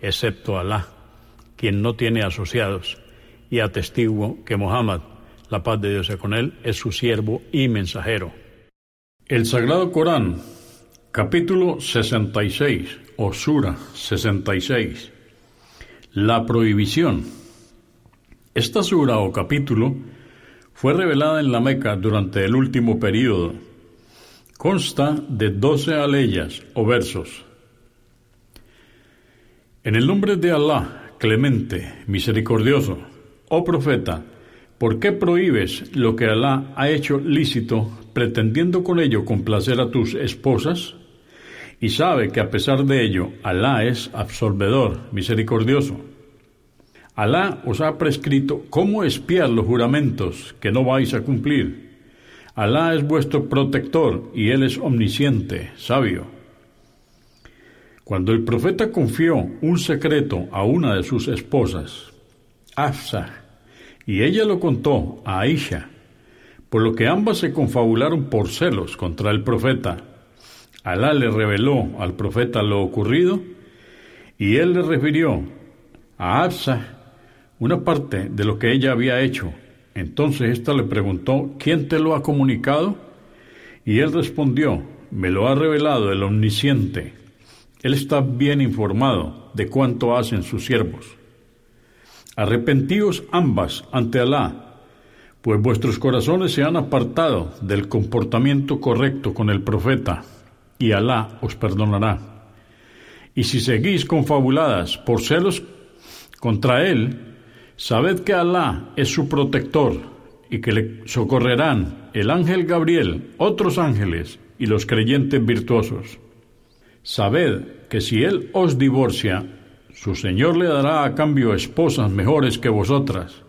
excepto Alá, quien no tiene asociados, y atestiguo que Muhammad, la paz de Dios sea con él, es su siervo y mensajero. El Sagrado Corán, capítulo 66, o Sura 66. La prohibición. Esta sura o capítulo fue revelada en la Meca durante el último período. Consta de doce aleyas o versos en el nombre de Alá, clemente, misericordioso, oh profeta, ¿por qué prohíbes lo que Alá ha hecho lícito, pretendiendo con ello complacer a tus esposas? Y sabe que a pesar de ello, Alá es absolvedor, misericordioso. Alá os ha prescrito cómo espiar los juramentos que no vais a cumplir. Alá es vuestro protector y Él es omnisciente, sabio. Cuando el profeta confió un secreto a una de sus esposas, Afsa, y ella lo contó a Aisha, por lo que ambas se confabularon por celos contra el profeta. Alá le reveló al profeta lo ocurrido y él le refirió a Afsa una parte de lo que ella había hecho. Entonces ésta le preguntó, ¿quién te lo ha comunicado? Y él respondió, me lo ha revelado el omnisciente. Él está bien informado de cuánto hacen sus siervos. Arrepentíos ambas ante Alá, pues vuestros corazones se han apartado del comportamiento correcto con el profeta, y Alá os perdonará. Y si seguís confabuladas por celos contra él, sabed que Alá es su protector y que le socorrerán el ángel Gabriel, otros ángeles y los creyentes virtuosos. Sabed que si él os divorcia, su Señor le dará a cambio esposas mejores que vosotras,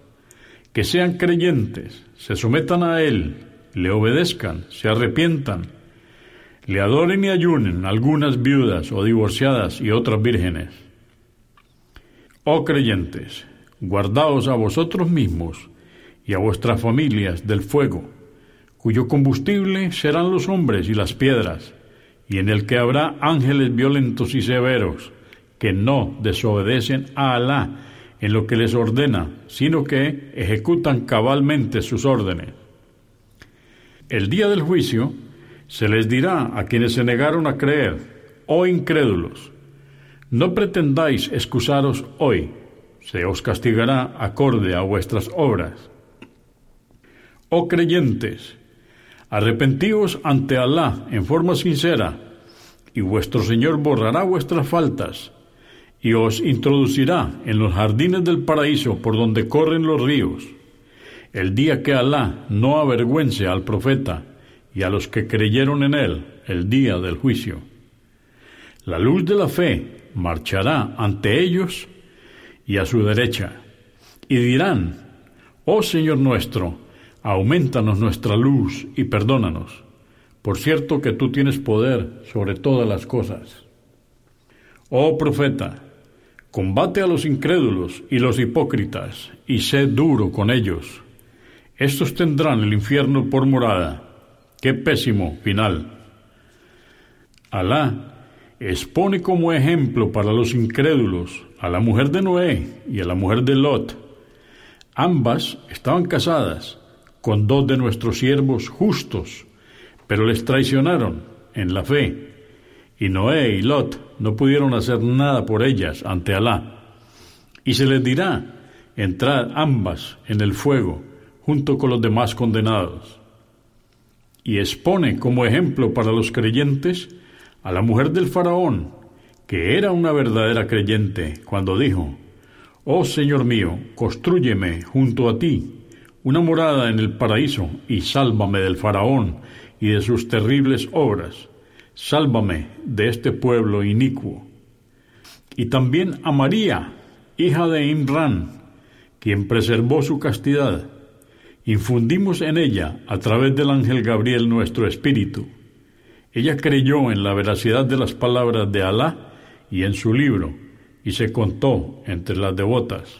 que sean creyentes, se sometan a él, le obedezcan, se arrepientan, le adoren y ayunen algunas viudas o divorciadas y otras vírgenes. Oh creyentes, guardaos a vosotros mismos y a vuestras familias del fuego, cuyo combustible serán los hombres y las piedras y en el que habrá ángeles violentos y severos que no desobedecen a Alá en lo que les ordena, sino que ejecutan cabalmente sus órdenes. El día del juicio se les dirá a quienes se negaron a creer, oh incrédulos, no pretendáis excusaros hoy, se os castigará acorde a vuestras obras. Oh creyentes, Arrepentíos ante Alá en forma sincera, y vuestro Señor borrará vuestras faltas, y os introducirá en los jardines del paraíso por donde corren los ríos, el día que Alá no avergüence al profeta y a los que creyeron en él, el día del juicio. La luz de la fe marchará ante ellos y a su derecha, y dirán, Oh Señor nuestro, aumentanos nuestra luz y perdónanos. Por cierto que tú tienes poder sobre todas las cosas. Oh profeta, combate a los incrédulos y los hipócritas, y sé duro con ellos. Estos tendrán el infierno por morada. Qué pésimo final. Alá expone como ejemplo para los incrédulos a la mujer de Noé y a la mujer de Lot. Ambas estaban casadas con dos de nuestros siervos justos, pero les traicionaron en la fe y Noé y Lot no pudieron hacer nada por ellas ante Alá. Y se les dirá, entrad ambas en el fuego, junto con los demás condenados. Y expone como ejemplo para los creyentes a la mujer del faraón, que era una verdadera creyente, cuando dijo, Oh Señor mío, construyeme junto a ti una morada en el paraíso y sálvame del faraón y de sus terribles obras. Sálvame de este pueblo inicuo. Y también a María, hija de Imran, quien preservó su castidad. Infundimos en ella, a través del ángel Gabriel, nuestro espíritu. Ella creyó en la veracidad de las palabras de Alá y en su libro, y se contó entre las devotas.